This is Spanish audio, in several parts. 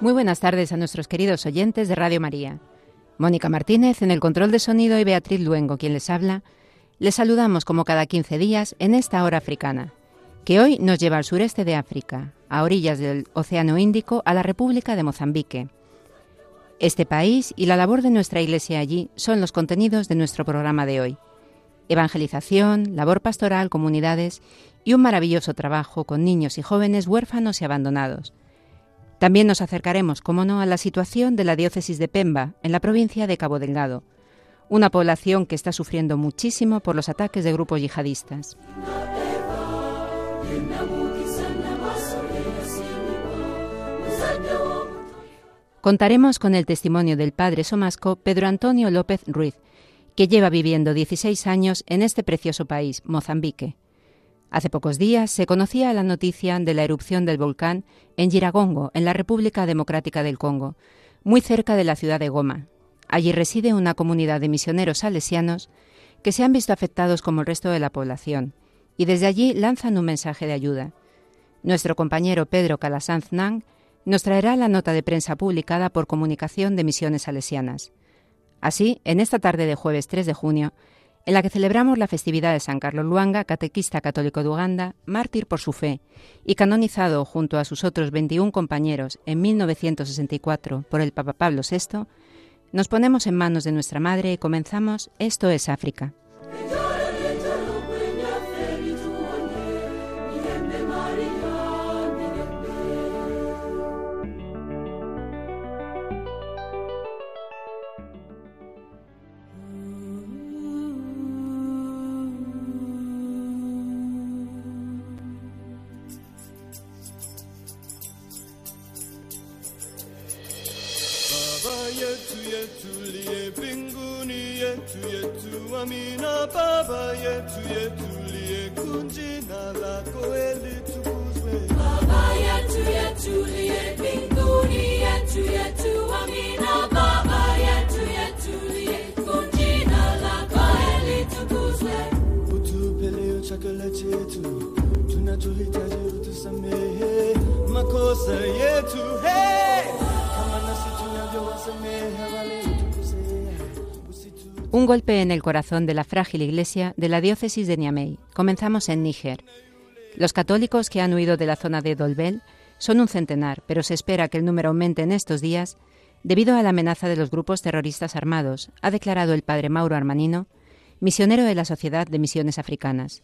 Muy buenas tardes a nuestros queridos oyentes de Radio María. Mónica Martínez en el control de sonido y Beatriz Luengo, quien les habla, les saludamos como cada 15 días en esta hora africana, que hoy nos lleva al sureste de África, a orillas del Océano Índico, a la República de Mozambique. Este país y la labor de nuestra Iglesia allí son los contenidos de nuestro programa de hoy. Evangelización, labor pastoral, comunidades y un maravilloso trabajo con niños y jóvenes huérfanos y abandonados. También nos acercaremos, como no, a la situación de la diócesis de Pemba, en la provincia de Cabo Delgado, una población que está sufriendo muchísimo por los ataques de grupos yihadistas. Contaremos con el testimonio del padre somasco Pedro Antonio López Ruiz, que lleva viviendo 16 años en este precioso país, Mozambique. Hace pocos días se conocía la noticia de la erupción del volcán en Giragongo, en la República Democrática del Congo, muy cerca de la ciudad de Goma. Allí reside una comunidad de misioneros salesianos que se han visto afectados como el resto de la población, y desde allí lanzan un mensaje de ayuda. Nuestro compañero Pedro Calasanz Nang nos traerá la nota de prensa publicada por Comunicación de Misiones Salesianas. Así, en esta tarde de jueves 3 de junio, en la que celebramos la festividad de San Carlos Luanga, catequista católico de Uganda, mártir por su fe y canonizado junto a sus otros 21 compañeros en 1964 por el Papa Pablo VI, nos ponemos en manos de nuestra Madre y comenzamos Esto es África. Corazón de la frágil iglesia de la diócesis de Niamey. Comenzamos en Níger. Los católicos que han huido de la zona de Dolbel son un centenar, pero se espera que el número aumente en estos días debido a la amenaza de los grupos terroristas armados, ha declarado el padre Mauro Armanino, misionero de la Sociedad de Misiones Africanas.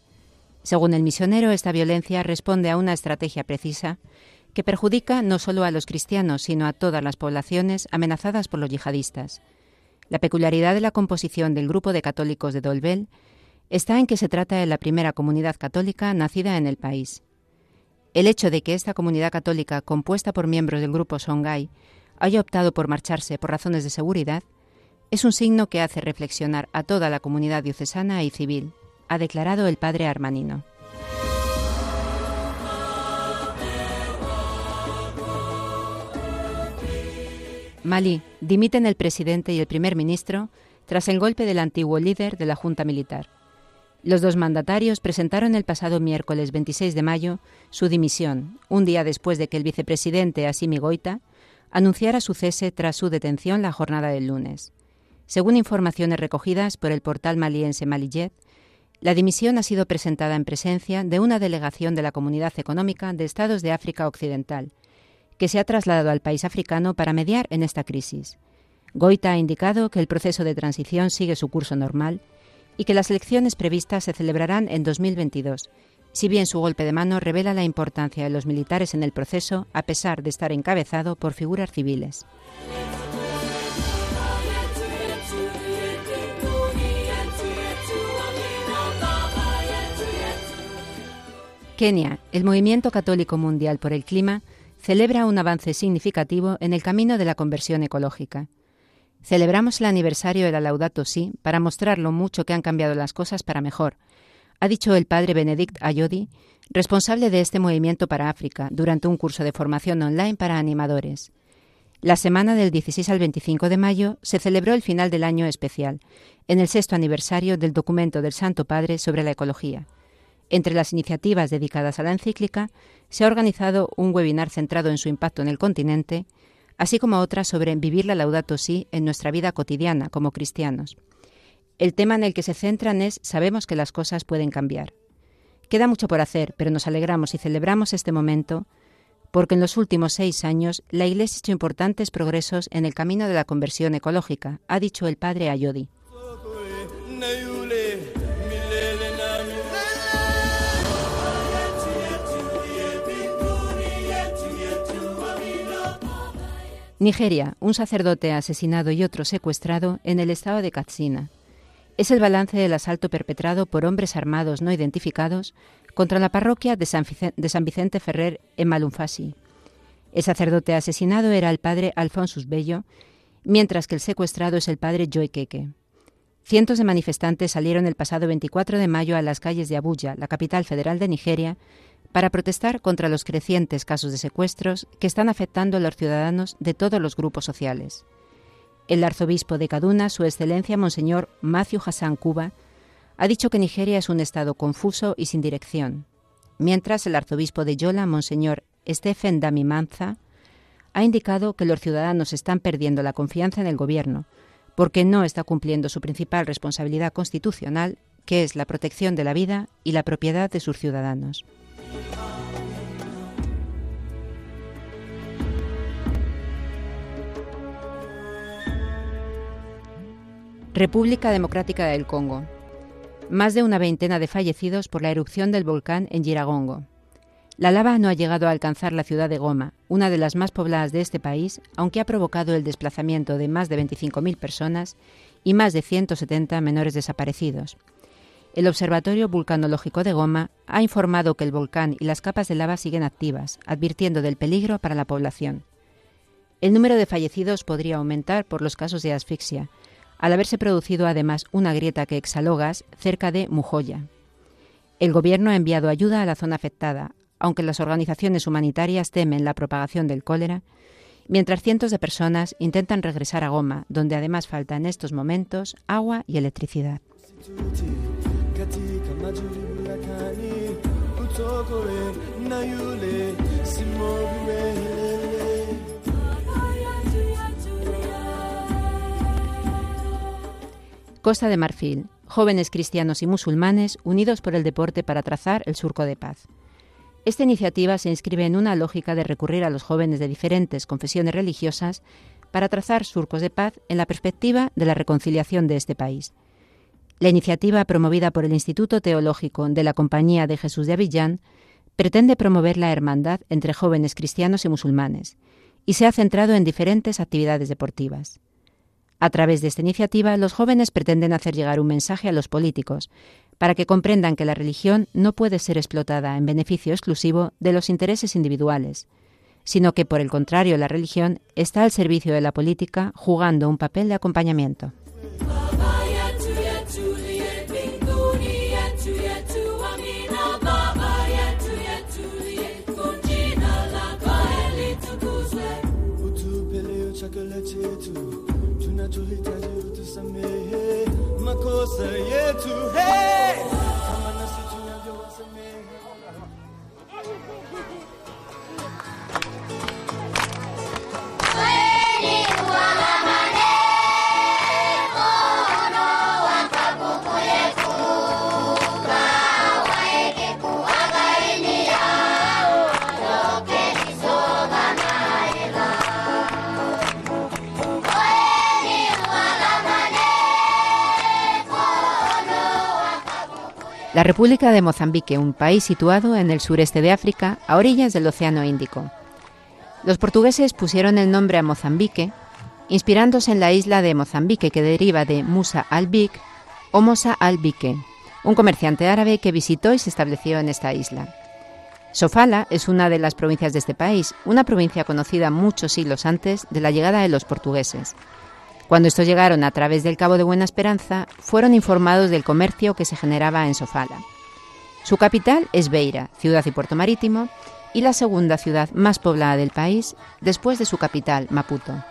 Según el misionero, esta violencia responde a una estrategia precisa que perjudica no solo a los cristianos, sino a todas las poblaciones amenazadas por los yihadistas. La peculiaridad de la composición del grupo de católicos de Dolbel está en que se trata de la primera comunidad católica nacida en el país. El hecho de que esta comunidad católica, compuesta por miembros del grupo Songhai, haya optado por marcharse por razones de seguridad, es un signo que hace reflexionar a toda la comunidad diocesana y civil, ha declarado el padre Armanino. Malí dimiten el presidente y el primer ministro tras el golpe del antiguo líder de la Junta Militar. Los dos mandatarios presentaron el pasado miércoles 26 de mayo su dimisión, un día después de que el vicepresidente Asimi Goita anunciara su cese tras su detención la jornada del lunes. Según informaciones recogidas por el portal maliense Malijet, la dimisión ha sido presentada en presencia de una delegación de la Comunidad Económica de Estados de África Occidental, que se ha trasladado al país africano para mediar en esta crisis. Goita ha indicado que el proceso de transición sigue su curso normal y que las elecciones previstas se celebrarán en 2022, si bien su golpe de mano revela la importancia de los militares en el proceso, a pesar de estar encabezado por figuras civiles. Kenia, el Movimiento Católico Mundial por el Clima, celebra un avance significativo en el camino de la conversión ecológica. Celebramos el aniversario de la Laudato Si para mostrar lo mucho que han cambiado las cosas para mejor, ha dicho el padre Benedict Ayodi, responsable de este movimiento para África, durante un curso de formación online para animadores. La semana del 16 al 25 de mayo se celebró el final del año especial, en el sexto aniversario del documento del Santo Padre sobre la ecología. Entre las iniciativas dedicadas a la encíclica, se ha organizado un webinar centrado en su impacto en el continente, así como otras sobre vivir la Laudato Si en nuestra vida cotidiana como cristianos. El tema en el que se centran es Sabemos que las cosas pueden cambiar. Queda mucho por hacer, pero nos alegramos y celebramos este momento porque en los últimos seis años la Iglesia ha hecho importantes progresos en el camino de la conversión ecológica, ha dicho el padre Ayodi. Nigeria, un sacerdote asesinado y otro secuestrado en el estado de Katsina. Es el balance del asalto perpetrado por hombres armados no identificados contra la parroquia de San, Vicente, Ferrer en Malumfasi. El sacerdote asesinado era el padre Alfonsus Bello, mientras que el secuestrado es el padre Joy Keke. Cientos de manifestantes salieron el pasado 24 de mayo a las calles de Abuya, la capital federal de Nigeria, para protestar contra los crecientes casos de secuestros que están afectando a los ciudadanos de todos los grupos sociales. El arzobispo de Kaduna, Su Excelencia Monseñor Matthew Hassan Cuba, ha dicho que Nigeria es un estado confuso y sin dirección, mientras el arzobispo de Yola, Monseñor Stephen Damimanza, ha indicado que los ciudadanos están perdiendo la confianza en el gobierno porque no está cumpliendo su principal responsabilidad constitucional, que es la protección de la vida y la propiedad de sus ciudadanos. República Democrática del Congo. Más de una veintena de fallecidos por la erupción del volcán en Giragongo. La lava no ha llegado a alcanzar la ciudad de Goma, una de las más pobladas de este país, aunque ha provocado el desplazamiento de más de 25.000 personas y más de 170 menores desaparecidos. El Observatorio Vulcanológico de Goma ha informado que el volcán y las capas de lava siguen activas, advirtiendo del peligro para la población. El número de fallecidos podría aumentar por los casos de asfixia, al haberse producido además una grieta que exhaló gas cerca de Mujoya. El Gobierno ha enviado ayuda a la zona afectada, aunque las organizaciones humanitarias temen la propagación del cólera, mientras cientos de personas intentan regresar a Goma, donde además falta en estos momentos agua y electricidad. Costa de Marfil, jóvenes cristianos y musulmanes unidos por el deporte para trazar el surco de paz. Esta iniciativa se inscribe en una lógica de recurrir a los jóvenes de diferentes confesiones religiosas para trazar surcos de paz en la perspectiva de la reconciliación de este país. La iniciativa promovida por el Instituto Teológico de la Compañía de Jesús de Avillán pretende promover la hermandad entre jóvenes cristianos y musulmanes y se ha centrado en diferentes actividades deportivas. A través de esta iniciativa, los jóvenes pretenden hacer llegar un mensaje a los políticos para que comprendan que la religión no puede ser explotada en beneficio exclusivo de los intereses individuales, sino que, por el contrario, la religión está al servicio de la política jugando un papel de acompañamiento. say it to hey La República de Mozambique, un país situado en el sureste de África, a orillas del Océano Índico. Los portugueses pusieron el nombre a Mozambique, inspirándose en la isla de Mozambique que deriva de Musa al-Bik o Mosa al-Bike, un comerciante árabe que visitó y se estableció en esta isla. Sofala es una de las provincias de este país, una provincia conocida muchos siglos antes de la llegada de los portugueses. Cuando estos llegaron a través del Cabo de Buena Esperanza, fueron informados del comercio que se generaba en Sofala. Su capital es Beira, ciudad y puerto marítimo, y la segunda ciudad más poblada del país después de su capital, Maputo.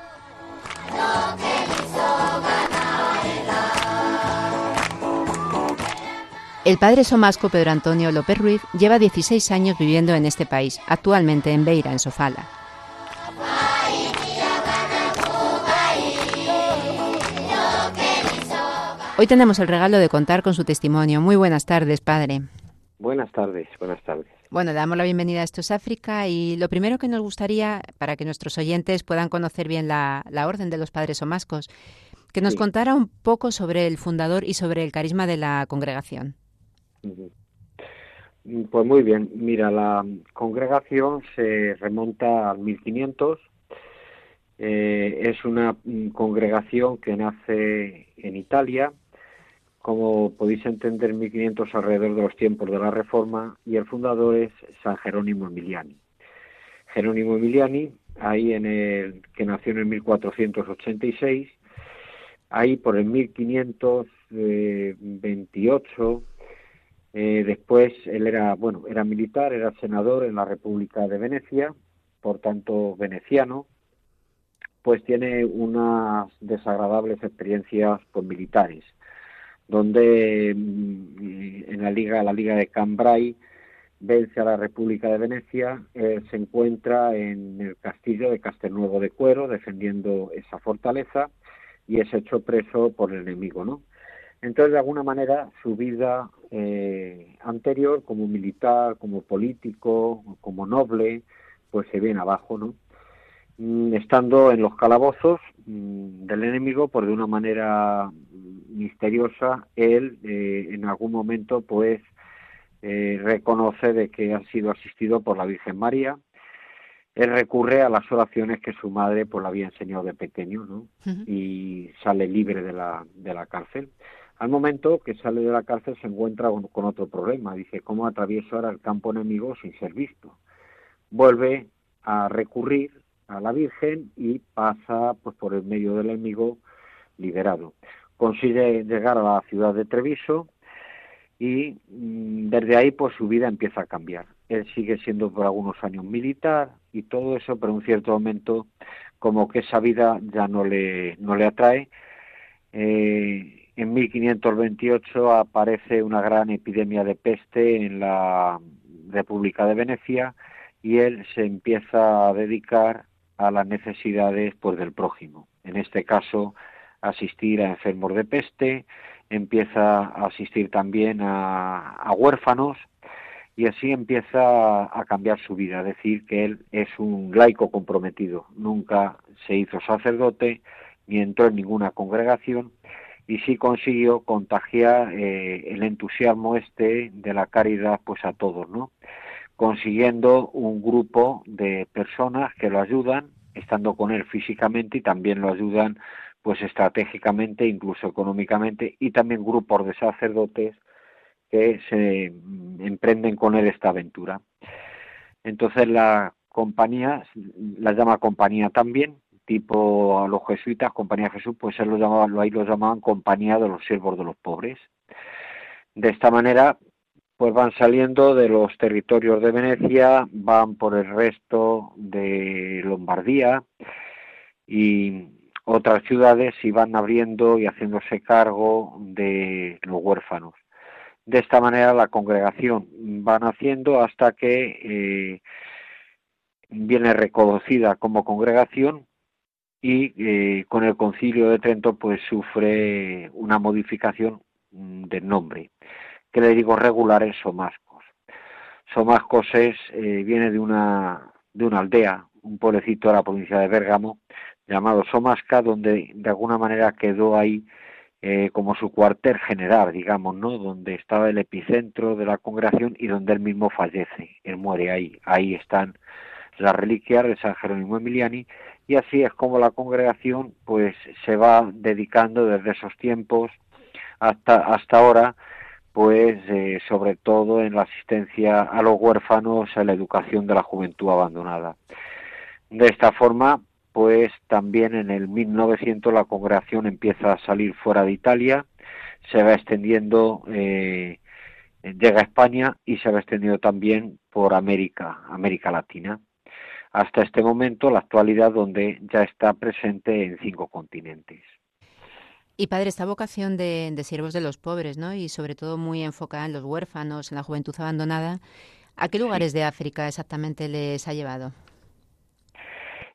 El padre somasco Pedro Antonio López Ruiz lleva 16 años viviendo en este país, actualmente en Beira, en Sofala. Hoy tenemos el regalo de contar con su testimonio. Muy buenas tardes, padre. Buenas tardes, buenas tardes. Bueno, le damos la bienvenida a Esto es África y lo primero que nos gustaría, para que nuestros oyentes puedan conocer bien la, orden de los padres somascos, que nos contara un poco sobre el fundador y sobre el carisma de la congregación. Pues muy bien, mira, la congregación se remonta al 1500. Eh, es una congregación que nace en Italia, como podéis entender, 1500 alrededor de los tiempos de la Reforma, y el fundador es San Jerónimo Emiliani. Jerónimo Emiliani, ahí en el que nació en el 1486, ahí por el 1528 eh, después él era, bueno, era militar, era senador en la República de Venecia, por tanto veneciano, pues tiene unas desagradables experiencias militares, donde mm, en la liga, la liga de Cambrai, vence a la República de Venecia, eh, se encuentra en el castillo de Castelnuovo de Cuero, defendiendo esa fortaleza, y es hecho preso por el enemigo, ¿no? Entonces, de alguna manera, su vida eh, anterior, como militar, como político, como noble, pues se viene abajo, ¿no? Mm, estando en los calabozos mm, del enemigo, por de una manera misteriosa, él eh, en algún momento, pues, eh, reconoce de que ha sido asistido por la Virgen María. Él recurre a las oraciones que su madre pues, le había enseñado de pequeño, ¿no? Y sale libre de la, de la cárcel. Al momento que sale de la cárcel se encuentra con, otro problema. Dice, ¿cómo atravieso ahora el campo enemigo sin ser visto? Vuelve a recurrir a la Virgen y pasa pues, por el medio del enemigo liberado. Consigue llegar a la ciudad de Treviso y mm, desde ahí pues su vida empieza a cambiar. Él sigue siendo por algunos años militar y todo eso, pero en un cierto momento como que esa vida ya no le, no le atrae. Eh, en 1528 aparece una gran epidemia de peste en la República de Venecia y él se empieza a dedicar a las necesidades pues del prójimo. En este caso, asistir a enfermos de peste, empieza a asistir también a, a huérfanos y así empieza a cambiar su vida, es decir, que él es un laico comprometido, nunca se hizo sacerdote ni entró en ninguna congregación y sí consiguió contagiar eh, el entusiasmo este de la caridad pues a todos, ¿no? Consiguiendo un grupo de personas que lo ayudan, estando con él físicamente y también lo ayudan pues estratégicamente, incluso económicamente, y también grupos de sacerdotes que se mm, emprenden con él esta aventura. Entonces la compañía, la llama compañía también, tipo a los jesuitas, Compañía Jesús, pues él lo llamaban, ahí lo llamaban Compañía de los Siervos de los Pobres. De esta manera, pues van saliendo de los territorios de Venecia, van por el resto de Lombardía y otras ciudades y van abriendo y haciéndose cargo de los huérfanos. De esta manera la congregación va naciendo hasta que eh, viene reconocida como congregación y eh, con el concilio de Trento pues sufre una modificación mm, del nombre, que le digo regular en Somascos. Somascos es, eh, viene de una, de una aldea, un pueblecito de la provincia de Bérgamo, llamado Somasca, donde de alguna manera quedó ahí eh, como su cuartel general, digamos, ¿no? Donde estaba el epicentro de la congregación y donde él mismo fallece. Él muere ahí. Ahí están las reliquias de San Jerónimo Emiliani y así es como la congregación pues se va dedicando desde esos tiempos hasta hasta ahora pues eh, sobre todo en la asistencia a los huérfanos, a la educación de la juventud abandonada. De esta forma, pues también en el 1900 la congregación empieza a salir fuera de Italia, se va extendiendo, eh, llega a España y se va extendiendo también por América, América Latina, hasta este momento, la actualidad, donde ya está presente en cinco continentes. Y padre, esta vocación de, siervos de los pobres, ¿no? Y sobre todo muy enfocada en los huérfanos, en la juventud abandonada, ¿a qué lugares de África exactamente les ha llevado?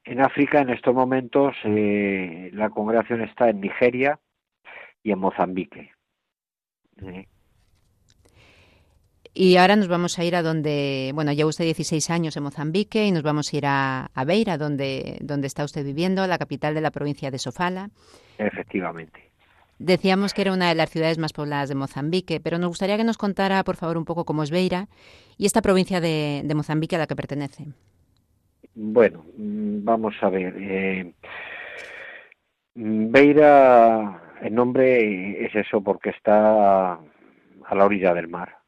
En África, en estos momentos, eh, la congregación está en Nigeria y en Mozambique. ¿eh? Y ahora nos vamos a ir a donde, bueno, ya usted 16 años en Mozambique y nos vamos a ir a, Beira, donde, donde está usted viviendo, la capital de la provincia de Sofala. Efectivamente. Decíamos que era una de las ciudades más pobladas de Mozambique, pero nos gustaría que nos contara, por favor, un poco cómo es Beira y esta provincia de, Mozambique a la que pertenece. Bueno, mm, vamos a ver. Eh, Beira, el nombre es eso porque está a la orilla del mar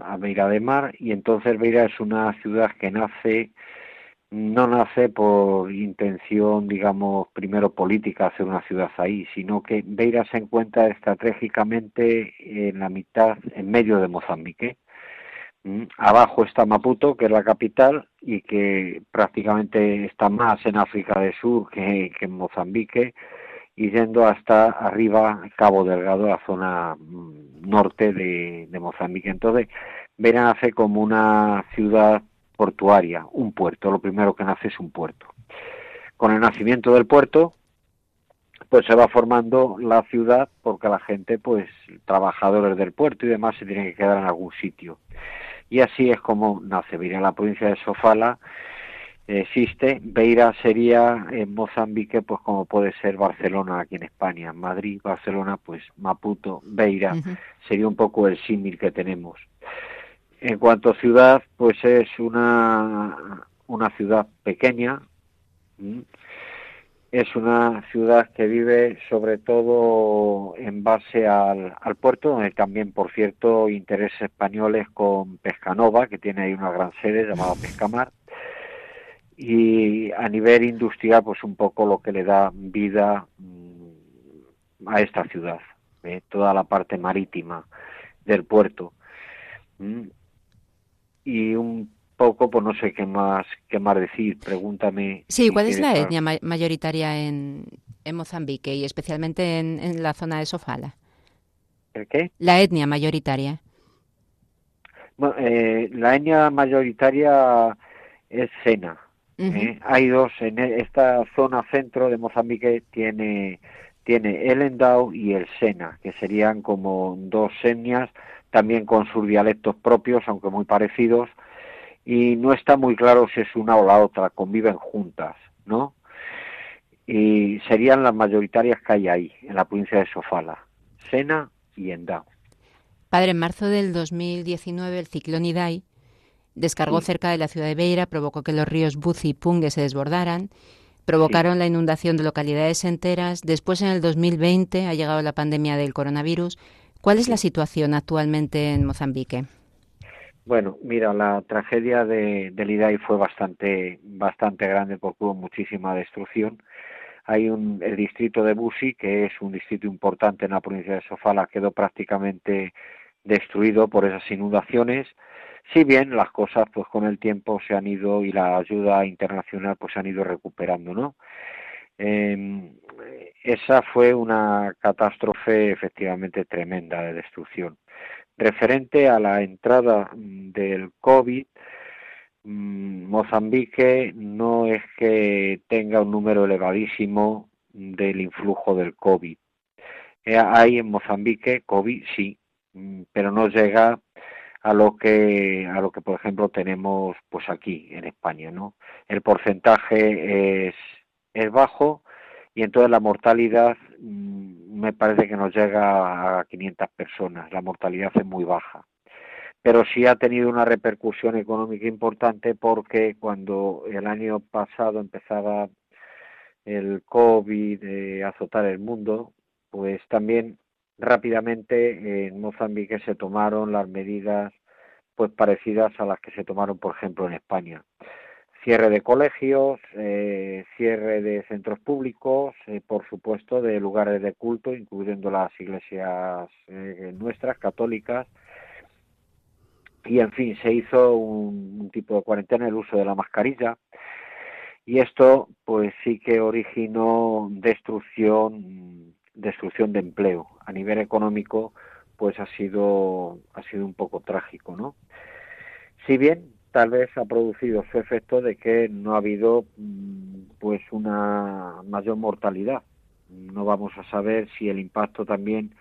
a Beira de Mar y entonces Beira es una ciudad que nace no nace por intención, digamos, primero política hacer una ciudad ahí, sino que Beira se encuentra estratégicamente en la mitad, en medio de Mozambique. Mm, abajo está Maputo, que es la capital, y que prácticamente está más en África del Sur que, que en Mozambique, y yendo hasta arriba Cabo Delgado, la zona mm, norte de, Mozambique. Entonces, Vera nace como una ciudad portuaria, un puerto. Lo primero que nace es un puerto. Con el nacimiento del puerto, pues se va formando la ciudad porque la gente, pues trabajadores del puerto y demás, se tienen que quedar en algún sitio. Y así es como nace Beira, la provincia de Sofala existe. Beira sería en Mozambique, pues como puede ser Barcelona aquí en España. Madrid, Barcelona, pues Maputo, Beira, sería un poco el símil que tenemos. En cuanto a ciudad, pues es una, una ciudad pequeña. Es una ciudad que vive sobre todo en base al, al puerto, donde también, por cierto, intereses españoles con Pescanova, que tiene ahí una gran sede llamada Pescamar y a nivel industrial pues un poco lo que le da vida mm, a esta ciudad ¿eh? toda la parte marítima del puerto. Y un poco pues no sé qué más qué más decir. Pregúntame sí cuál es la etnia mayoritaria en, en Mozambique y especialmente en, la zona de Sofala ¿El qué la etnia mayoritaria. Bueno, eh, la etnia mayoritaria es Sena ¿eh? Hay dos, en e, esta zona centro de Mozambique tiene, tiene el Endau y el Sena, que serían como dos etnias, también con sus dialectos propios, aunque muy parecidos, y no está muy claro si es una o la otra, conviven juntas, ¿no? Y serían las mayoritarias que hay ahí, en la provincia de Sofala, Sena y Endau. Padre, en marzo del 2019 el ciclón Idai Descargó cerca de la ciudad de Beira, provocó que los ríos Buzi y Pungue se desbordaran, provocaron la inundación de localidades enteras. Después, en el 2020, ha llegado la pandemia del coronavirus. ¿Cuál es la situación actualmente en Mozambique? Bueno, mira, la tragedia de, del IDAI fue bastante, bastante grande porque hubo muchísima destrucción. Hay un, el distrito de Busi, que es un distrito importante en la provincia de Sofala, quedó prácticamente destruido por esas inundaciones si bien las cosas pues con el tiempo se han ido y la ayuda internacional pues se han ido recuperando no eh, esa fue una catástrofe efectivamente tremenda de destrucción. Referente a la entrada del covid mm, Mozambique no es que tenga un número elevadísimo del influjo del covid. Eh, hay en Mozambique covid sí mm, pero no llega a lo que a lo que por ejemplo tenemos pues aquí en España no el porcentaje es es bajo y entonces la mortalidad mm, me parece que nos llega a 500 personas. La mortalidad es muy baja. Pero sí ha tenido una repercusión económica importante porque cuando el año pasado empezaba el COVID a azotar el mundo, pues también rápidamente en Mozambique se tomaron las medidas pues parecidas a las que se tomaron, por ejemplo, en España. Cierre de colegios, eh, cierre de centros públicos, eh, por supuesto, de lugares de culto, incluyendo las iglesias eh, nuestras, católicas, y en fin, se hizo un, un, tipo de cuarentena, el uso de la mascarilla, y esto pues sí que originó destrucción destrucción de empleo. A nivel económico pues ha sido ha sido un poco trágico no si bien tal vez ha producido su efecto de que no ha habido mm, pues una mayor mortalidad. No vamos a saber si el impacto también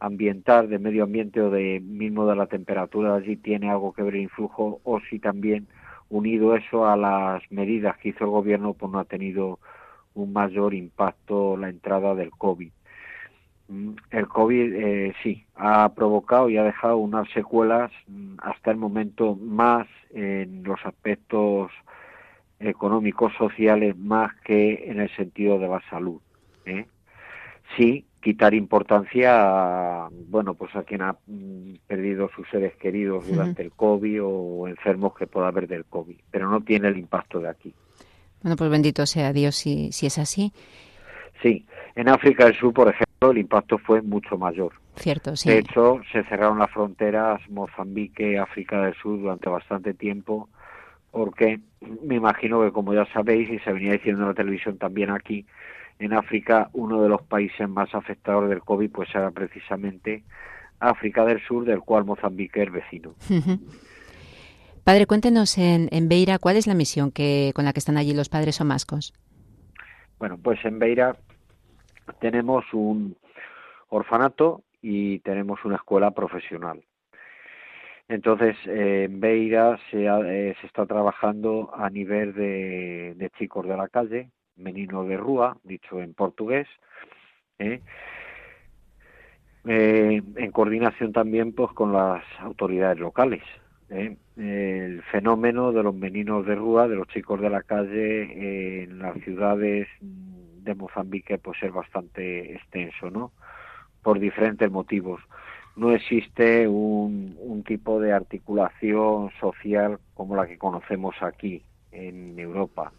ambiental de medio ambiente o de mismo de la temperatura allí tiene algo que ver el influjo o si también unido eso a las medidas que hizo el gobierno pues no ha tenido un mayor impacto la entrada del COVID el COVID eh, sí ha provocado y ha dejado unas secuelas mm, hasta el momento más en los aspectos económicos sociales más que en el sentido de la salud ¿eh? sí quitar importancia a, bueno pues a quien ha mm, perdido sus seres queridos durante el COVID o enfermos que pueda haber del COVID pero no tiene el impacto de aquí. Bueno pues bendito sea Dios si, si es así. Sí en África del Sur por ejemplo el impacto fue mucho mayor. Cierto, sí. De hecho, se cerraron las fronteras Mozambique, África del Sur durante bastante tiempo, porque me imagino que, como ya sabéis, y se venía diciendo en la televisión también aquí, en África, uno de los países más afectados del COVID, pues era precisamente África del Sur, del cual Mozambique es vecino. Padre, cuéntenos en, en Beira, ¿cuál es la misión que, con la que están allí los padres somascos? Bueno, pues en Beira tenemos un orfanato y tenemos una escuela profesional. Entonces, eh, en Beira se, eh, se, está trabajando a nivel de, chicos de la calle, menino de rúa, dicho en portugués, ¿eh? Eh, en coordinación también pues con las autoridades locales. El fenómeno de los meninos de rúa, de los chicos de la calle en las ciudades de Mozambique pues es bastante extenso, ¿no? Por diferentes motivos. No existe un, tipo de articulación social como la que conocemos aquí en Europa.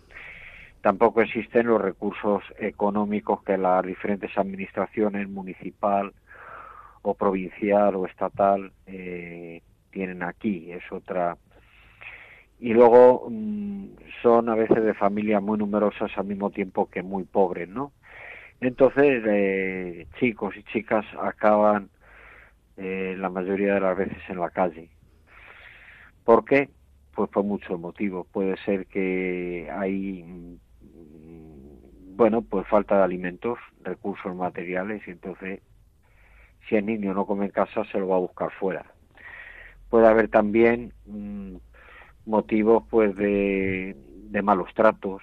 Tampoco existen los recursos económicos que las diferentes administraciones municipal o provincial o estatal eh, tienen aquí. Es otra y luego mm, son a veces de familias muy numerosas al mismo tiempo que muy pobres, ¿no? Entonces, eh, chicos y chicas acaban eh, la mayoría de las veces en la calle. ¿Por qué? Pues por muchos motivos. Puede ser que hay, mm, bueno, pues falta de alimentos, recursos materiales, y entonces, si el niño no come en casa, se lo va a buscar fuera. Puede haber también mm, motivos pues de, de malos tratos.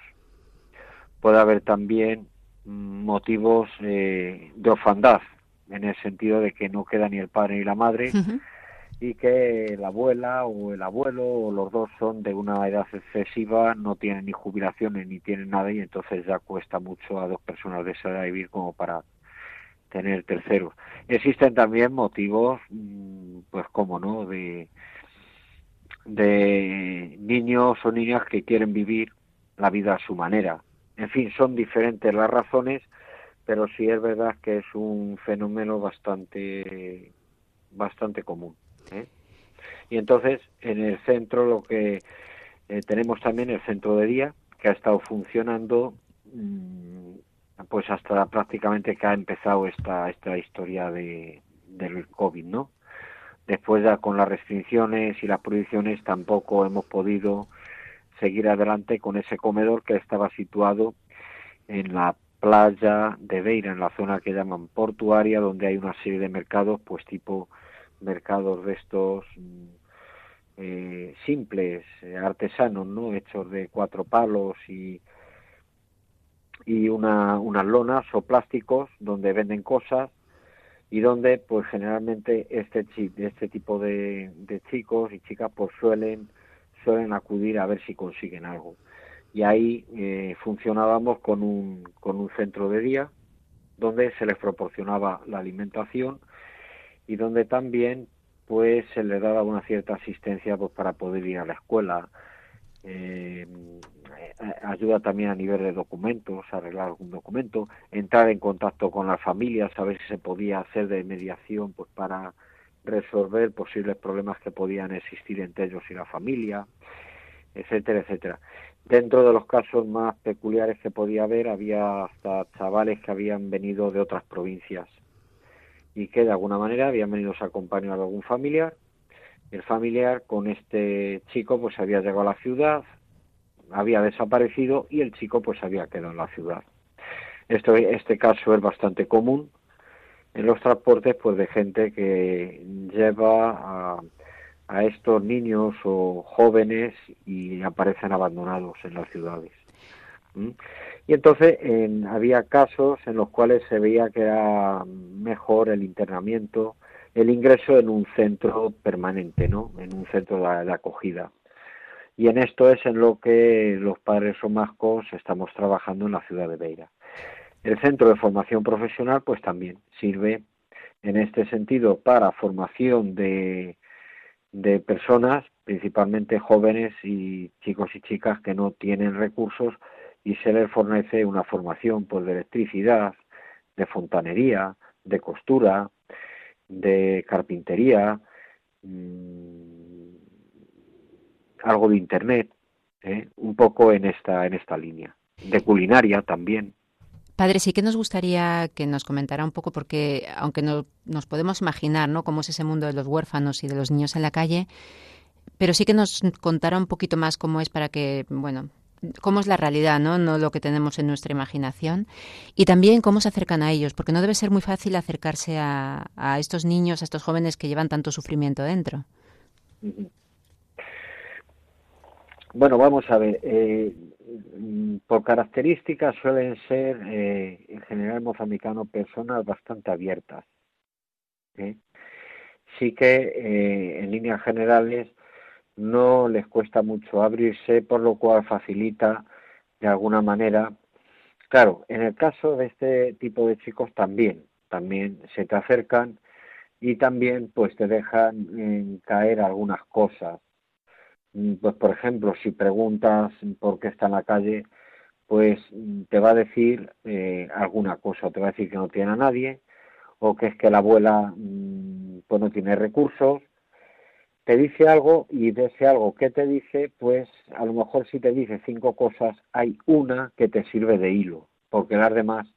Puede haber también mm, motivos eh, de orfandad, en el sentido de que no queda ni el padre ni la madre y que la abuela o el abuelo o los dos son de una edad excesiva, no tienen ni jubilaciones ni tienen nada y entonces ya cuesta mucho a dos personas de esa edad vivir como para tener terceros. Existen también motivos, mm, pues como no, de de niños o niñas que quieren vivir la vida a su manera. En fin, son diferentes las razones, pero sí es verdad que es un fenómeno bastante bastante común. ¿eh? Y entonces en el centro lo que eh, tenemos también el centro de día que ha estado funcionando mmm, pues hasta prácticamente que ha empezado esta esta historia de del covid, ¿no? Después ya con las restricciones y las prohibiciones tampoco hemos podido seguir adelante con ese comedor que estaba situado en la playa de Beira, en la zona que llaman portuaria, donde hay una serie de mercados, pues tipo mercados de estos mm, eh, simples, eh, artesanos, ¿no? Hechos de cuatro palos y, y una, unas lonas o plásticos donde venden cosas y donde pues generalmente este este tipo de, de, chicos y chicas pues suelen suelen acudir a ver si consiguen algo. Y ahí eh, funcionábamos con un con un centro de día donde se les proporcionaba la alimentación y donde también pues se le daba una cierta asistencia pues para poder ir a la escuela eh, ayuda también a nivel de documentos arreglar algún documento entrar en contacto con las familias saber si se podía hacer de mediación pues para resolver posibles problemas que podían existir entre ellos y la familia etcétera etcétera dentro de los casos más peculiares que podía haber había hasta chavales que habían venido de otras provincias y que de alguna manera habían venido a acompañar a algún familiar. El familiar con este chico pues había llegado a la ciudad, había desaparecido y el chico pues había quedado en la ciudad. Esto, este caso es bastante común en los transportes pues de gente que lleva a, a estos niños o jóvenes y aparecen abandonados en las ciudades. Y entonces había casos en los cuales se veía que era mejor el internamiento, el ingreso en un centro permanente, ¿no? En un centro de, acogida. Y en esto es en lo que los padres somascos estamos trabajando en la ciudad de Beira. El centro de formación profesional, pues también sirve en este sentido para formación de, de personas, principalmente jóvenes y chicos y chicas que no tienen recursos y se les fornece una formación pues, de electricidad, de fontanería, de costura, de carpintería, mm, algo de internet, ¿eh? un poco en esta, en esta línea, de culinaria también. Padre, sí que nos gustaría que nos comentara un poco, porque aunque no, nos podemos imaginar ¿no? cómo es ese mundo de los huérfanos y de los niños en la calle, pero sí que nos contara un poquito más cómo es para que, bueno, cómo es la realidad, ¿no? No lo que tenemos en nuestra imaginación. Y también cómo se acercan a ellos, porque no debe ser muy fácil acercarse a, estos niños, a estos jóvenes que llevan tanto sufrimiento dentro. Bueno, vamos a ver. Eh, por características suelen ser, eh, en general mozambicano, personas bastante abiertas. ¿eh? Sí que, en líneas generales, no les cuesta mucho abrirse, por lo cual facilita de alguna manera. Claro, en el caso de este tipo de chicos también, también se te acercan y también pues te dejan caer algunas cosas. Mm, pues por ejemplo, si preguntas por qué está en la calle, pues mm, te va a decir eh, alguna cosa, te va a decir que no tiene a nadie, o que es que la abuela mm, pues no tiene recursos, te dice algo y de ese algo que te dice, pues a lo mejor si te dice cinco cosas, hay una que te sirve de hilo, porque las demás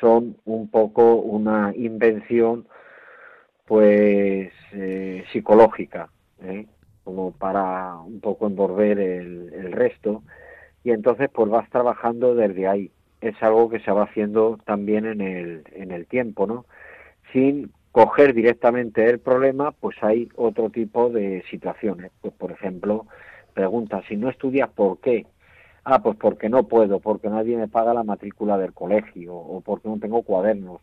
son un poco una invención pues eh, psicológica, ¿eh? como para un poco envolver el, el resto, y entonces pues vas trabajando desde ahí. Es algo que se va haciendo también en el, en el tiempo, ¿no? Sin coger directamente el problema, pues hay otro tipo de situaciones. Pues, por ejemplo, pregunta, si no estudias, ¿por qué? Ah, pues porque no puedo, porque nadie me paga la matrícula del colegio o porque no tengo cuadernos.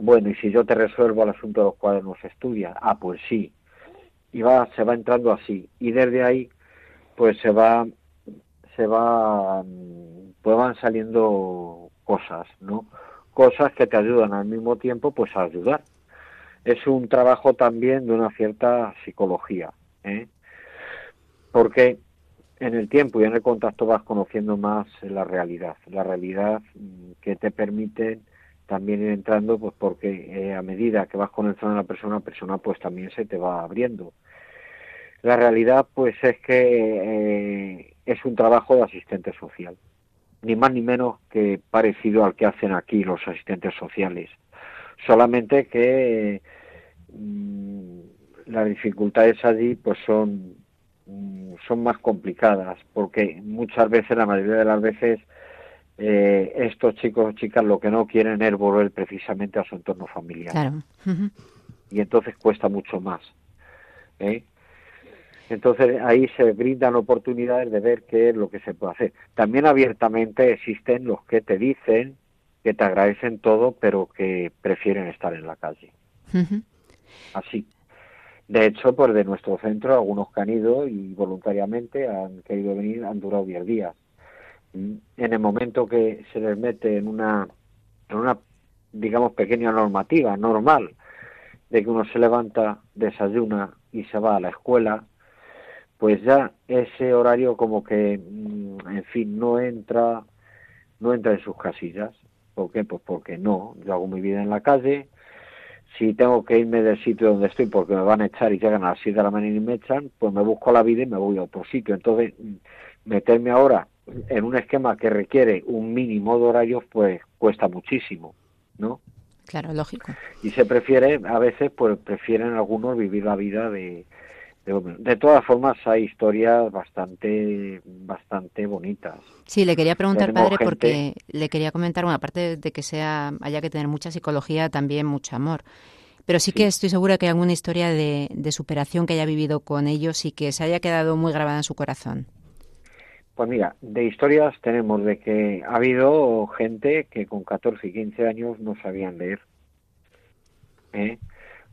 Bueno, y si yo te resuelvo el asunto de los cuadernos, ¿estudias? Ah, pues sí. Y va, se va entrando así. Y desde ahí, pues se va, se va, pues van saliendo cosas, ¿no? Cosas que te ayudan al mismo tiempo pues a ayudar. Es un trabajo también de una cierta psicología, ¿eh? porque en el tiempo y en el contacto vas conociendo más la realidad, la realidad mm, que te permite también ir entrando, pues porque eh, a medida que vas conociendo a la persona, la persona pues también se te va abriendo. La realidad pues es que eh, es un trabajo de asistente social ni más ni menos que parecido al que hacen aquí los asistentes sociales. Solamente que mm, las dificultades allí pues son, mm, son más complicadas, porque muchas veces, la mayoría de las veces, eh, estos chicos o chicas lo que no quieren es volver precisamente a su entorno familiar. Y entonces cuesta mucho más. ¿eh? Entonces ahí se brindan oportunidades de ver qué es lo que se puede hacer. También abiertamente existen los que te dicen que te agradecen todo, pero que prefieren estar en la calle. Así. De hecho, pues de nuestro centro, algunos que han ido y voluntariamente han querido venir, han durado 10 días. Mm, en el momento que se les mete en una, en una digamos, pequeña normativa, normal, de que uno se levanta, desayuna y se va a la escuela, pues ya ese horario como que, mm, en fin, no entra, no entra en sus casillas. ¿Por qué? Pues porque no, yo hago mi vida en la calle, si tengo que irme del sitio donde estoy porque me van a echar y llegan a las 7 de la mañana y me echan, pues me busco la vida y me voy a otro sitio. Entonces, mm, meterme ahora en un esquema que requiere un mínimo de horarios, pues cuesta muchísimo, ¿no? Claro, lógico. Y se prefiere, a veces, pues prefieren algunos vivir la vida de, de, todas formas hay historias bastante bastante bonitas. Sí, le quería preguntar, padre, porque le quería comentar, bueno, aparte de que sea haya que tener mucha psicología, también mucho amor. Pero sí, que estoy segura que hay alguna historia de, de, superación que haya vivido con ellos y que se haya quedado muy grabada en su corazón. Pues mira, de historias tenemos de que ha habido gente que con 14 y 15 años no sabían leer. ¿eh?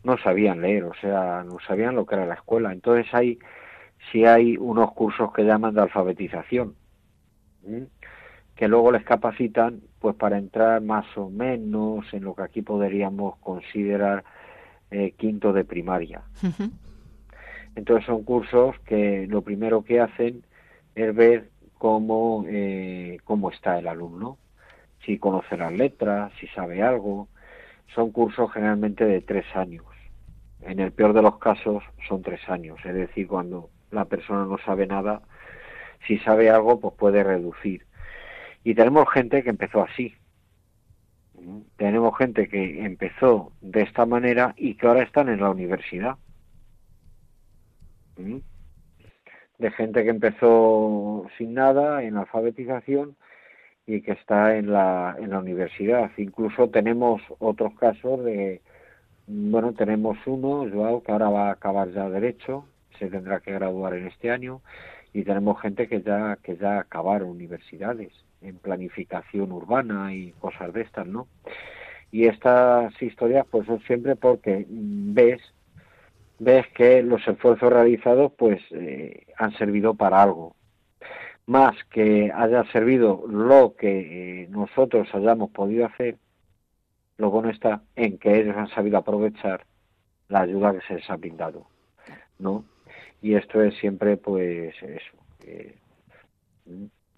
No sabían leer, o sea, no sabían lo que era la escuela. Entonces hay, sí hay unos cursos que llaman de alfabetización, que luego les capacitan pues para entrar más o menos en lo que aquí podríamos considerar eh, quinto de primaria. Entonces son cursos que lo primero que hacen es ver cómo, eh, cómo está el alumno, si conoce las letras, si sabe algo. Son cursos generalmente de tres años en el peor de los casos son tres años, es decir, cuando la persona no sabe nada, si sabe algo, pues puede reducir. Y tenemos gente que empezó así. Tenemos gente que empezó de esta manera y que ahora están en la universidad. De gente que empezó sin nada en alfabetización y que está en la, en la universidad. Incluso tenemos otros casos de, bueno, tenemos uno, Joao, que ahora va a acabar ya derecho, se tendrá que graduar en este año, y tenemos gente que ya que ya acabaron universidades en planificación urbana y cosas de estas, ¿no? Y estas historias, pues son siempre porque ves ves que los esfuerzos realizados, pues eh, han servido para algo, más que haya servido lo que eh, nosotros hayamos podido hacer lo bueno está en que ellos han sabido aprovechar la ayuda que se les ha brindado, ¿no? Y esto es siempre, pues, eso.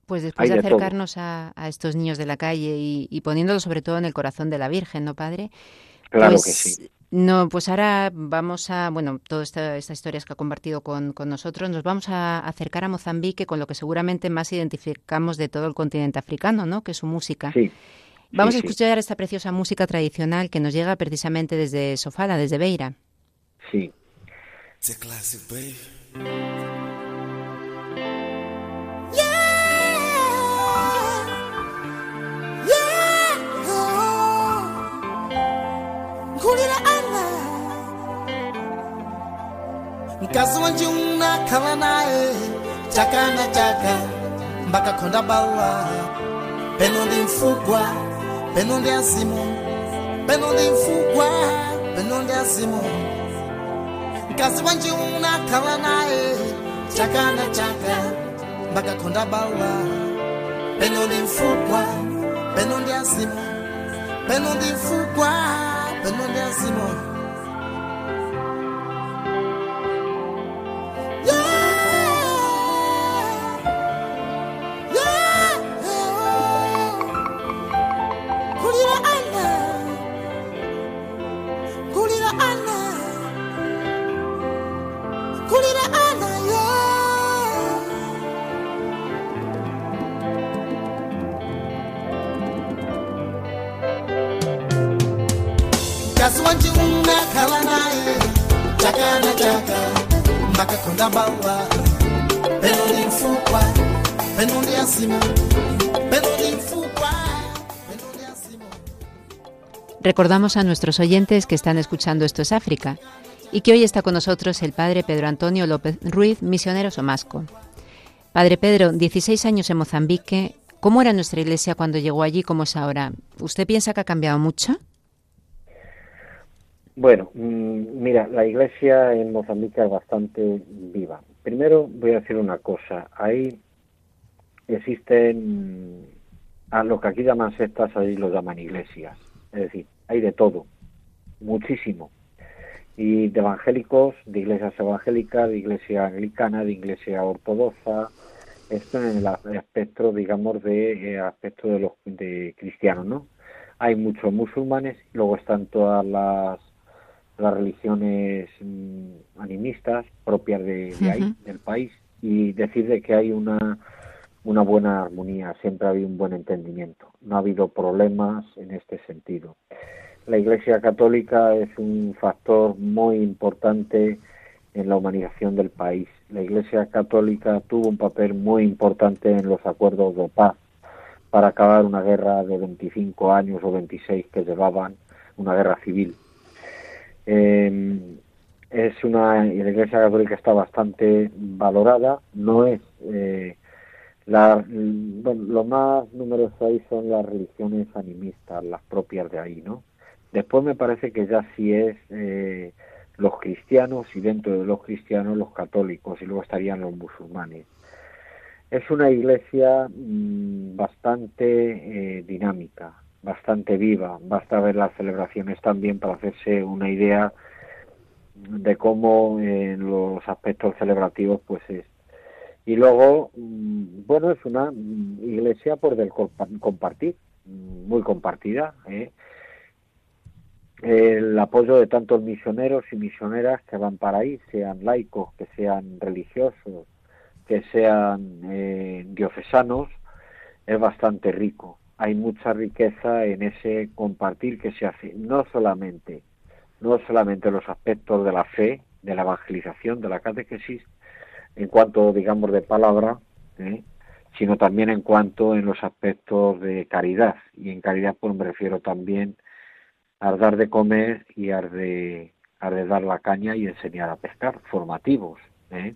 pues después de, acercarnos a, estos niños de la calle y, y, poniéndolo sobre todo en el corazón de la Virgen, ¿no, padre? Claro pues, que sí. No, pues ahora vamos a, bueno, todas esta, estas historias que ha compartido con, con, nosotros, nos vamos a acercar a Mozambique con lo que seguramente más identificamos de todo el continente africano, ¿no? Que es su música. Sí. Vamos a escuchar esta preciosa música tradicional que nos llega precisamente desde Sofala, desde Beira. Sí. mkazi wanje unakhala naye chaka na chaka mpaka khonda bawa peno ndi mfugwa peno ndi azimu Benonde asimo, benonde mfukwa, benonde asimo. Kasi wanji una kala nae, chaka na chaka, mbaka konda bawa. Benonde fukwa, benonde asimo, benonde mfukwa, benonde asimo. Benonde asimo. Recordamos a nuestros oyentes que están escuchando Esto es África y que hoy está con nosotros el padre Pedro Antonio López Ruiz, misionero somasco. Padre Pedro, 16 años en Mozambique. ¿Cómo era nuestra iglesia cuando llegó allí? ¿Cómo es ahora? ¿Usted piensa que ha cambiado mucho? Bueno, mm, mira, la iglesia en Mozambique es bastante viva. Primero voy a decir una cosa. Ahí existen a lo que aquí llaman sectas, ahí lo llaman iglesias. Es decir, hay de todo, muchísimo. Y de evangélicos, de iglesias evangélicas, de iglesia anglicana, de iglesia ortodoxa, esto en el aspecto, digamos, de eh, aspecto de los de cristianos, ¿no? Hay muchos musulmanes, luego están todas las las religiones mm, animistas propias de, ahí, del país, y decir de que hay una, una buena armonía, siempre ha habido un buen entendimiento, no ha habido problemas en este sentido. La Iglesia Católica es un factor muy importante en la humanización del país. La Iglesia Católica tuvo un papel muy importante en los acuerdos de paz. Para acabar una guerra de 25 años o 26 que llevaban, una guerra civil. Eh, es una la Iglesia Católica está bastante valorada, no es eh, la, bueno, lo más numeroso ahí son las religiones animistas, las propias de ahí, ¿no? Después me parece que ya sí es eh, los cristianos y dentro de los cristianos los católicos y luego estarían los musulmanes. Es una iglesia mm, bastante eh, dinámica, bastante viva. Basta ver las celebraciones también para hacerse una idea de cómo en los aspectos celebrativos pues es. Y luego, mm, bueno, es una iglesia por del compartir, muy compartida. ¿eh? El apoyo de tantos misioneros y misioneras que van para ahí, sean laicos, que sean religiosos, que sean eh, diocesanos, es bastante rico hay mucha riqueza en ese compartir que se hace, no solamente, no solamente los aspectos de la fe, de la evangelización, de la catequesis, en cuanto, digamos, de palabra, ¿eh? sino también en cuanto en los aspectos de caridad. Y en caridad, pues me refiero también a dar de comer y a de, dar la caña y enseñar a pescar, formativos. ¿eh?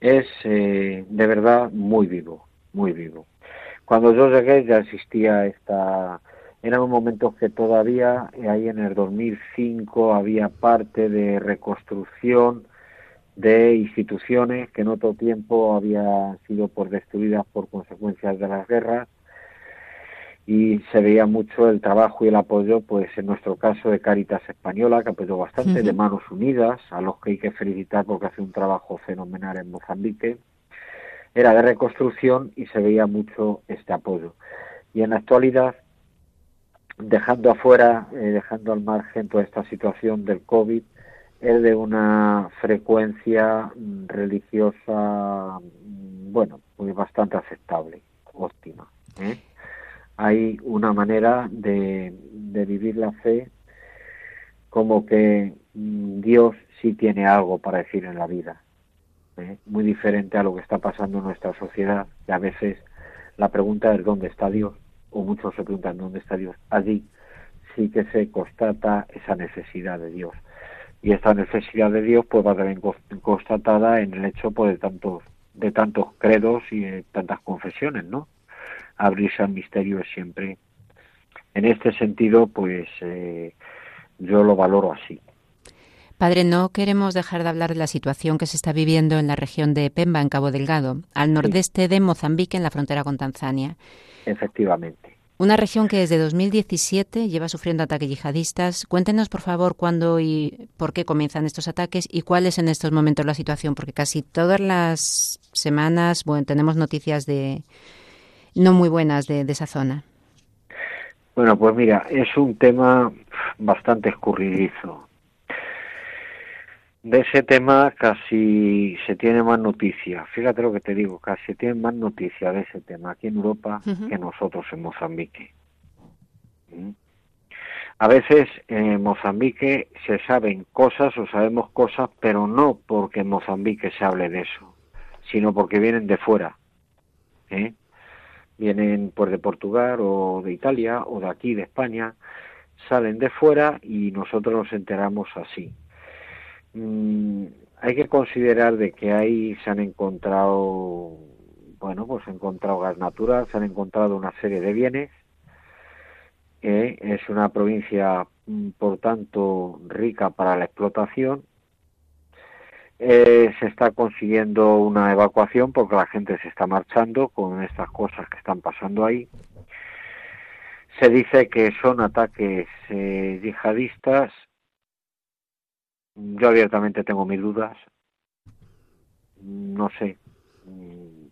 Es eh, de verdad muy vivo, muy vivo. Cuando yo llegué ya existía esta... Eran momentos que todavía, eh, ahí en el 2005, había parte de reconstrucción de instituciones que en otro tiempo habían sido por destruidas por consecuencias de las guerras. Y se veía mucho el trabajo y el apoyo, pues en nuestro caso de Caritas Española, que apoyó bastante, de Manos Unidas, a los que hay que felicitar porque hace un trabajo fenomenal en Mozambique, era de reconstrucción y se veía mucho este apoyo. Y en la actualidad, dejando afuera, eh, dejando al margen toda esta situación del COVID, es de una frecuencia religiosa, bueno, muy bastante aceptable, óptima. ¿eh? Hay una manera de, vivir la fe como que mm, Dios sí tiene algo para decir en la vida ¿eh? muy diferente a lo que está pasando en nuestra sociedad, y a veces la pregunta es ¿dónde está Dios? o muchos se preguntan ¿dónde está Dios? Allí sí que se constata esa necesidad de Dios. Y esta necesidad de Dios pues va también constatada en el hecho pues, de tantos de tantos credos y de tantas confesiones, ¿no? Abrirse al misterio es siempre. En este sentido, pues eh, yo lo valoro así. Padre, no queremos dejar de hablar de la situación que se está viviendo en la región de Pemba, en Cabo Delgado, al nordeste de Mozambique, en la frontera con Tanzania. Efectivamente. Una región que desde 2017 lleva sufriendo ataques yihadistas. Cuéntenos, por favor, cuándo y por qué comienzan estos ataques y cuál es en estos momentos la situación, porque casi todas las semanas tenemos noticias de no muy buenas de esa zona. Bueno, pues mira, es un tema bastante escurridizo de ese tema casi se tiene más noticia. Fíjate lo que te digo, casi se tiene más noticia de ese tema aquí en Europa que nosotros en Mozambique. ¿Mm? A veces en Mozambique se saben cosas o sabemos cosas, pero no porque en Mozambique se hable de eso, sino porque vienen de fuera. ¿eh? Vienen pues de Portugal o de Italia o de aquí, de España, salen de fuera y nosotros nos enteramos así Mm, hay que considerar de que ahí se han encontrado, bueno, pues se han encontrado gas natural, se han encontrado una serie de bienes. Es una provincia, mm, por tanto, rica para la explotación. Eh, se está consiguiendo una evacuación porque la gente se está marchando con estas cosas que están pasando ahí. Se dice que son ataques eh, yihadistas. Yo abiertamente tengo mis dudas. No sé.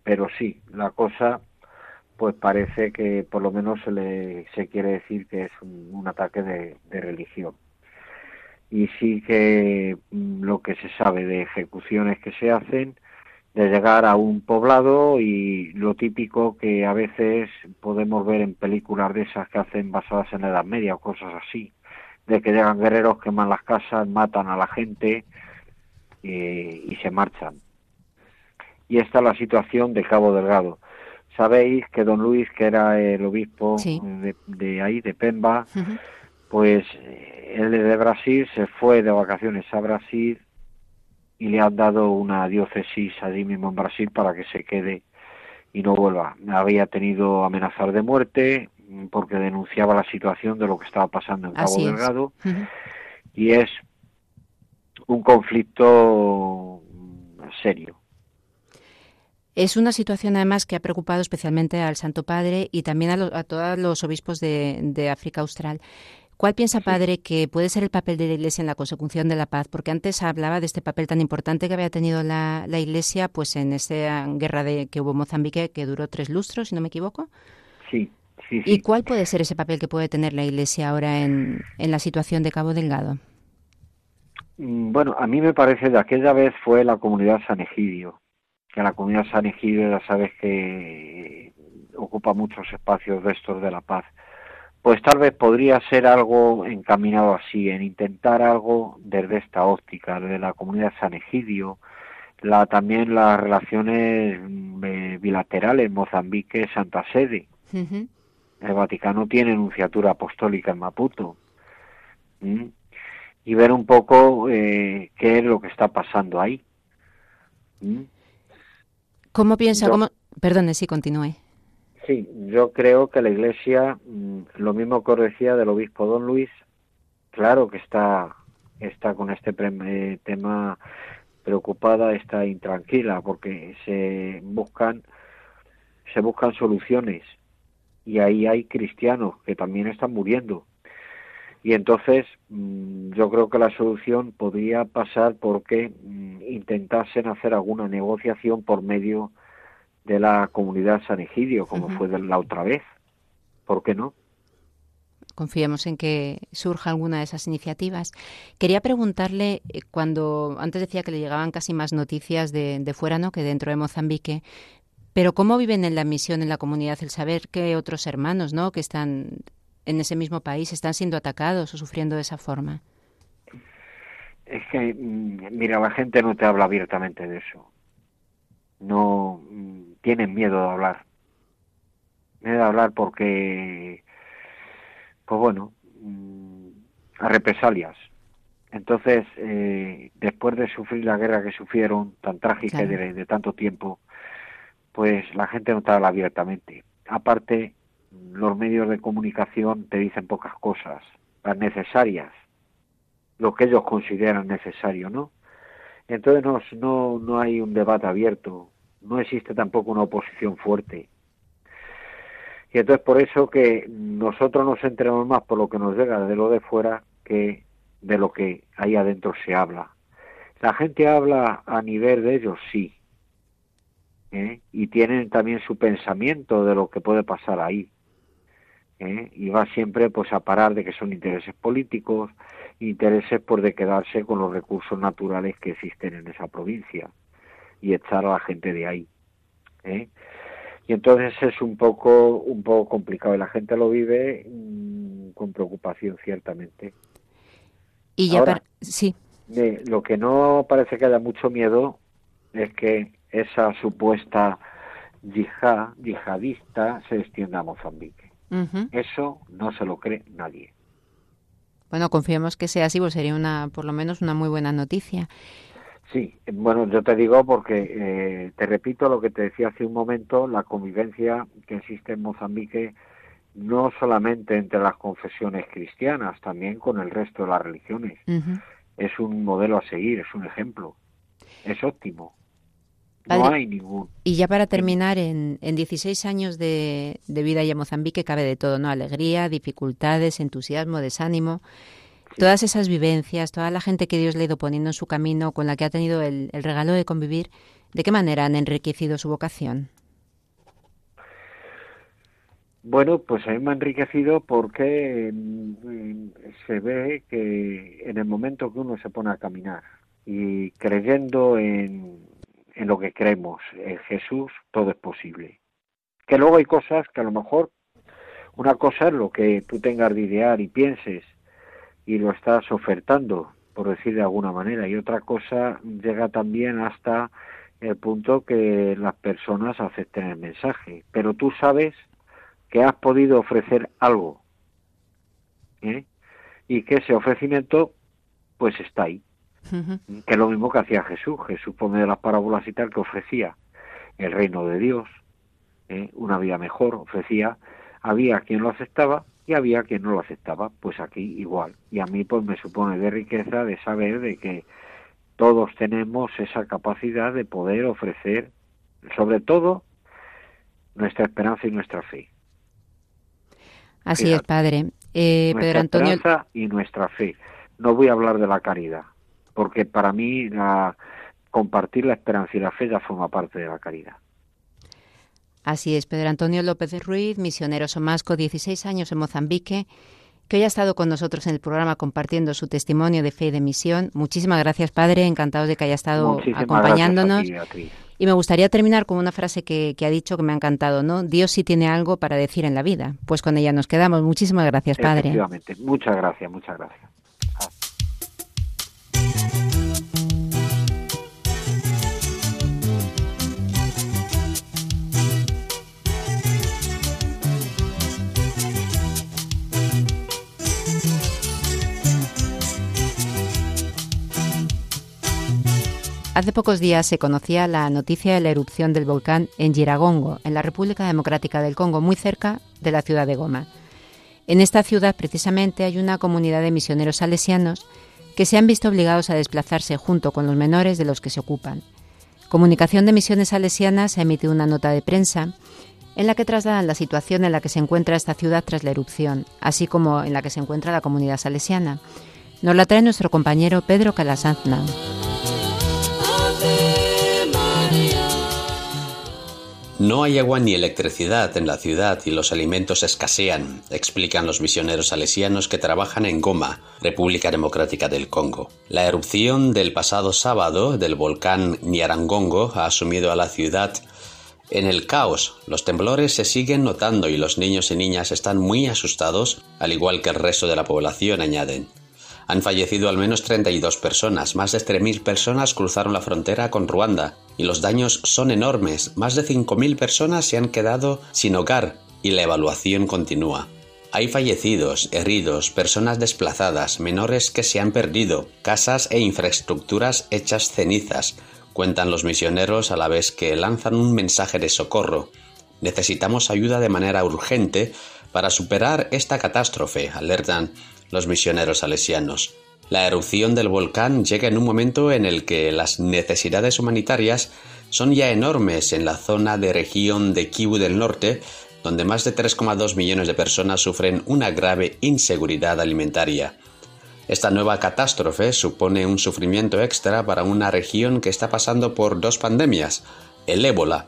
Pero sí, la cosa pues parece que por lo menos se, le, se quiere decir que es un, ataque de, religión. Y sí que mm, lo que se sabe de ejecuciones que se hacen, de llegar a un poblado y lo típico que a veces podemos ver en películas de esas que hacen basadas en la Edad Media o cosas así, de que llegan guerreros, queman las casas, matan a la gente eh, y se marchan. Y esta es la situación de Cabo Delgado. Sabéis que don Luis, que era el obispo de, ahí, de Pemba, pues él de Brasil se fue de vacaciones a Brasil y le han dado una diócesis allí mismo en Brasil para que se quede y no vuelva. Había tenido amenazar de muerte porque denunciaba la situación de lo que estaba pasando en Cabo Delgado y es un conflicto serio es una situación además que ha preocupado especialmente al Santo Padre y también a, todos los obispos de, África Austral. ¿Cuál piensa, Padre, que puede ser el papel de la Iglesia en la consecución de la paz? Porque antes hablaba de este papel tan importante que había tenido la, Iglesia pues en esa guerra de, que hubo en Mozambique, que duró tres lustros, si no me equivoco. Sí, sí, ¿Y cuál puede ser ese papel que puede tener la Iglesia ahora en, en la situación de Cabo Delgado? Mm, bueno, a mí me parece de aquella vez fue la comunidad San Egidio que la comunidad San Egidio ya sabes que ocupa muchos espacios de estos de la paz. Pues tal vez podría ser algo encaminado así, en intentar algo desde esta óptica, de la comunidad San Egidio, la, también las relaciones mm, bilaterales Mozambique-Santa Sede. El Vaticano tiene enunciatura apostólica en Maputo. Y ver un poco eh, qué es lo que está pasando ahí. ¿Cómo piensa? cómo... Perdone, sí, continúe. Sí, yo creo que la Iglesia, mm, lo mismo que os decía del obispo Don Luis, claro que está, está con este eh, tema preocupada, está intranquila, porque se buscan, se buscan soluciones y ahí hay cristianos que también están muriendo. Y entonces mm, yo creo que la solución podría pasar porque mm, intentasen hacer alguna negociación por medio de la comunidad San Egidio, como fue de la otra vez. ¿Por qué no? Confiemos en que surja alguna de esas iniciativas. Quería preguntarle, eh, cuando antes decía que le llegaban casi más noticias de, de fuera ¿no? que dentro de Mozambique, pero ¿cómo viven en la misión, en la comunidad, el saber que otros hermanos ¿no? que están en ese mismo país están siendo atacados o sufriendo de esa forma? Es que, mm, mira, la gente no te habla abiertamente de eso. No mm, tienen miedo de hablar. Miedo de hablar porque, pues bueno, mm, a represalias. Entonces, eh, después de sufrir la guerra que sufrieron, tan trágica y de, tanto tiempo, pues la gente no te habla abiertamente. Aparte, los medios de comunicación te dicen pocas cosas, las necesarias, lo que ellos consideran necesario, ¿no? Entonces no, no, no hay un debate abierto, no existe tampoco una oposición fuerte. Y entonces por eso que nosotros nos enteramos más por lo que nos llega de lo de fuera que de lo que ahí adentro se habla. La gente habla a nivel de ellos, sí. ¿Eh? Y tienen también su pensamiento de lo que puede pasar ahí. ¿eh? y va siempre pues a parar de que son intereses políticos, intereses por de quedarse con los recursos naturales que existen en esa provincia y echar a la gente de ahí. ¿eh? Y entonces es un poco un poco complicado y la gente lo vive mm, con preocupación ciertamente. Y ya sí. lo que no parece que haya mucho miedo es que esa supuesta yihad, yihadista se extienda a Mozambique. Eso no se lo cree nadie. Bueno, confiemos que sea así, pues sería una, por lo menos una muy buena noticia. Sí, bueno, yo te digo porque, eh, te repito lo que te decía hace un momento, la convivencia que existe en Mozambique no solamente entre las confesiones cristianas, también con el resto de las religiones. Es un modelo a seguir, es un ejemplo. Es óptimo. No hay ningún. Y ya para terminar, en, en 16 años de, de vida ya en Mozambique cabe de todo, ¿no? Alegría, dificultades, entusiasmo, desánimo. Todas esas vivencias, toda la gente que Dios le ha ido poniendo en su camino, con la que ha tenido el, el regalo de convivir, ¿de qué manera han enriquecido su vocación? Bueno, pues a mí me ha enriquecido porque mm, se ve que en el momento que uno se pone a caminar y creyendo en, en lo que creemos, en Jesús, todo es posible. Que luego hay cosas que a lo mejor, una cosa es lo que tú tengas de idear y pienses y lo estás ofertando, por decir de alguna manera, y otra cosa llega también hasta el punto que las personas acepten el mensaje, pero tú sabes que has podido ofrecer algo ¿eh? y que ese ofrecimiento pues está ahí que es lo mismo que hacía Jesús Jesús por medio de las parábolas y tal que ofrecía el reino de Dios ¿eh? una vida mejor ofrecía había quien lo aceptaba y había quien no lo aceptaba pues aquí igual y a mí pues me supone de riqueza de saber de que todos tenemos esa capacidad de poder ofrecer sobre todo nuestra esperanza y nuestra fe Así es, Padre. Eh, Pedro Antonio. Esperanza y nuestra fe. No voy a hablar de la caridad, porque para mí la, compartir la esperanza y la fe ya forma parte de la caridad. Así es, Pedro Antonio López Ruiz, misionero somasco, 16 años en Mozambique, que hoy ha estado con nosotros en el programa compartiendo su testimonio de fe y de misión. Muchísimas gracias, Padre, encantados de que haya estado acompañándonos. Y me gustaría terminar con una frase que, que, ha dicho que me ha encantado, ¿no? Dios sí tiene algo para decir en la vida. Pues con ella nos quedamos. Muchísimas gracias, Padre. Efectivamente. Muchas gracias, muchas gracias. Hace pocos días se conocía la noticia de la erupción del volcán en Giragongo, en la República Democrática del Congo, muy cerca de la ciudad de Goma. En esta ciudad, precisamente, hay una comunidad de misioneros salesianos que se han visto obligados a desplazarse junto con los menores de los que se ocupan. Comunicación de Misiones Salesianas ha emitido una nota de prensa en la que trasladan la situación en la que se encuentra esta ciudad tras la erupción, así como en la que se encuentra la comunidad salesiana. Nos la trae nuestro compañero Pedro Calasanzna. No hay agua ni electricidad en la ciudad y los alimentos escasean, explican los misioneros salesianos que trabajan en Goma, República Democrática del Congo. La erupción del pasado sábado del volcán Nyiragongo ha asumido a la ciudad en el caos. Los temblores se siguen notando y los niños y niñas están muy asustados, al igual que el resto de la población, añaden. Han fallecido al menos 32 personas, más de 3.000 personas cruzaron la frontera con Ruanda. Y los daños son enormes, más de 5.000 personas se han quedado sin hogar. Y la evaluación continúa. Hay fallecidos, heridos, personas desplazadas, menores que se han perdido, casas e infraestructuras hechas cenizas, cuentan los misioneros a la vez que lanzan un mensaje de socorro. Necesitamos ayuda de manera urgente para superar esta catástrofe, alertan los misioneros salesianos. La erupción del volcán llega en un momento en el que las necesidades humanitarias son ya enormes en la zona de región de Kivu del Norte, donde más de 3,2 millones de personas sufren una grave inseguridad alimentaria. Esta nueva catástrofe supone un sufrimiento extra para una región que está pasando por dos pandemias, el ébola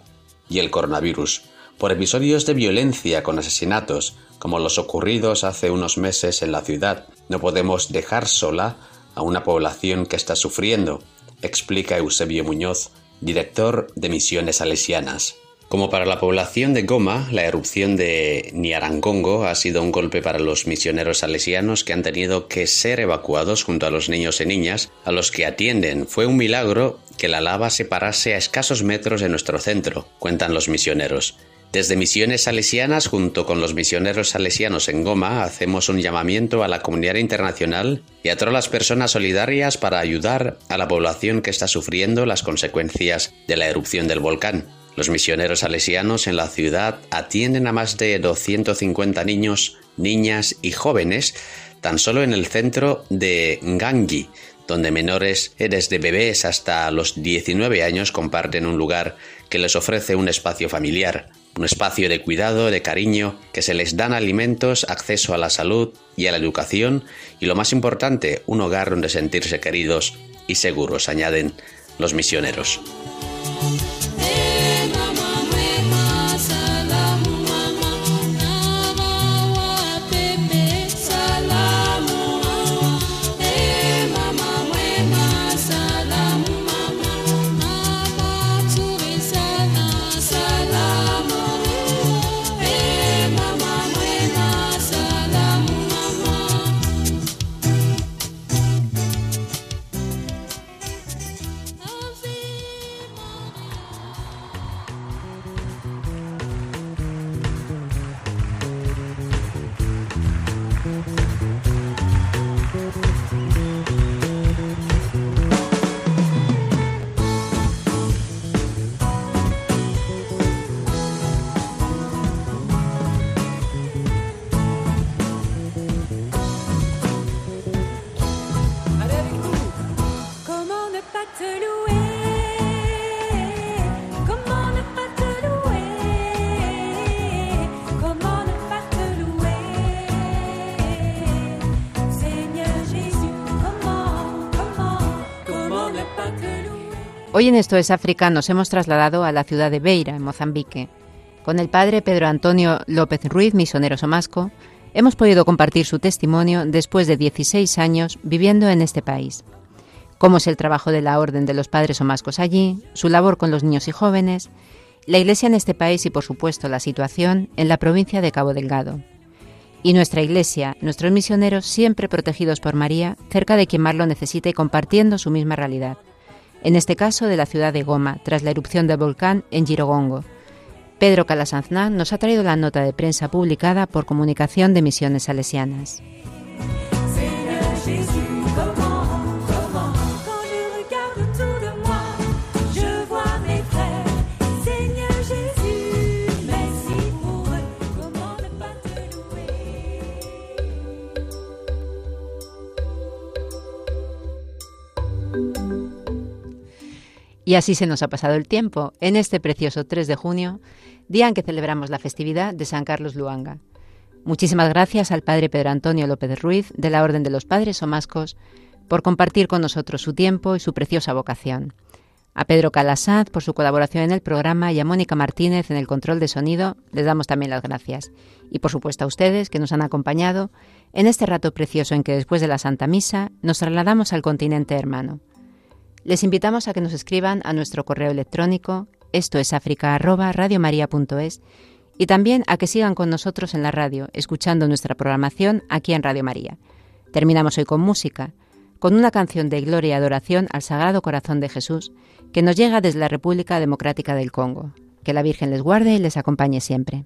y el coronavirus, por episodios de violencia con asesinatos, como los ocurridos hace unos meses en la ciudad. No podemos dejar sola a una población que está sufriendo, explica Eusebio Muñoz, director de Misiones Salesianas. Como para la población de Goma, la erupción de Niarangongo ha sido un golpe para los misioneros salesianos que han tenido que ser evacuados junto a los niños y niñas a los que atienden. Fue un milagro que la lava se parase a escasos metros de nuestro centro, cuentan los misioneros. Desde Misiones Salesianas, junto con los misioneros salesianos en Goma, hacemos un llamamiento a la comunidad internacional y a todas las personas solidarias para ayudar a la población que está sufriendo las consecuencias de la erupción del volcán. Los misioneros salesianos en la ciudad atienden a más de 250 niños, niñas y jóvenes tan solo en el centro de Ngangi, donde menores desde bebés hasta los 19 años comparten un lugar que les ofrece un espacio familiar, un espacio de cuidado, de cariño, que se les dan alimentos, acceso a la salud y a la educación y lo más importante, un hogar donde sentirse queridos y seguros, añaden los misioneros. Hoy en Esto es África nos hemos trasladado a la ciudad de Beira, en Mozambique. Con el padre Pedro Antonio López Ruiz, misionero somasco, hemos podido compartir su testimonio después de 16 años viviendo en este país. Cómo es el trabajo de la Orden de los Padres Somascos allí, su labor con los niños y jóvenes, la Iglesia en este país y, por supuesto, la situación en la provincia de Cabo Delgado. Y nuestra Iglesia, nuestros misioneros siempre protegidos por María, cerca de quien más lo necesita y compartiendo su misma realidad en este caso de la ciudad de Goma, tras la erupción del volcán en Girogongo. Pedro Calasanzná nos ha traído la nota de prensa publicada por Comunicación de Misiones Salesianas. Y así se nos ha pasado el tiempo en este precioso 3 de junio, día en que celebramos la festividad de San Carlos Luanga. Muchísimas gracias al Padre Pedro Antonio López Ruiz, de la Orden de los Padres Somascos, por compartir con nosotros su tiempo y su preciosa vocación. A Pedro Calasad por su colaboración en el programa y a Mónica Martínez en el control de sonido les damos también las gracias. Y por supuesto a ustedes que nos han acompañado en este rato precioso en que después de la Santa Misa nos trasladamos al continente hermano. Les invitamos a que nos escriban a nuestro correo electrónico esto es y también a que sigan con nosotros en la radio, escuchando nuestra programación aquí en Radio María. Terminamos hoy con música, con una canción de gloria y adoración al Sagrado Corazón de Jesús que nos llega desde la República Democrática del Congo. Que la Virgen les guarde y les acompañe siempre.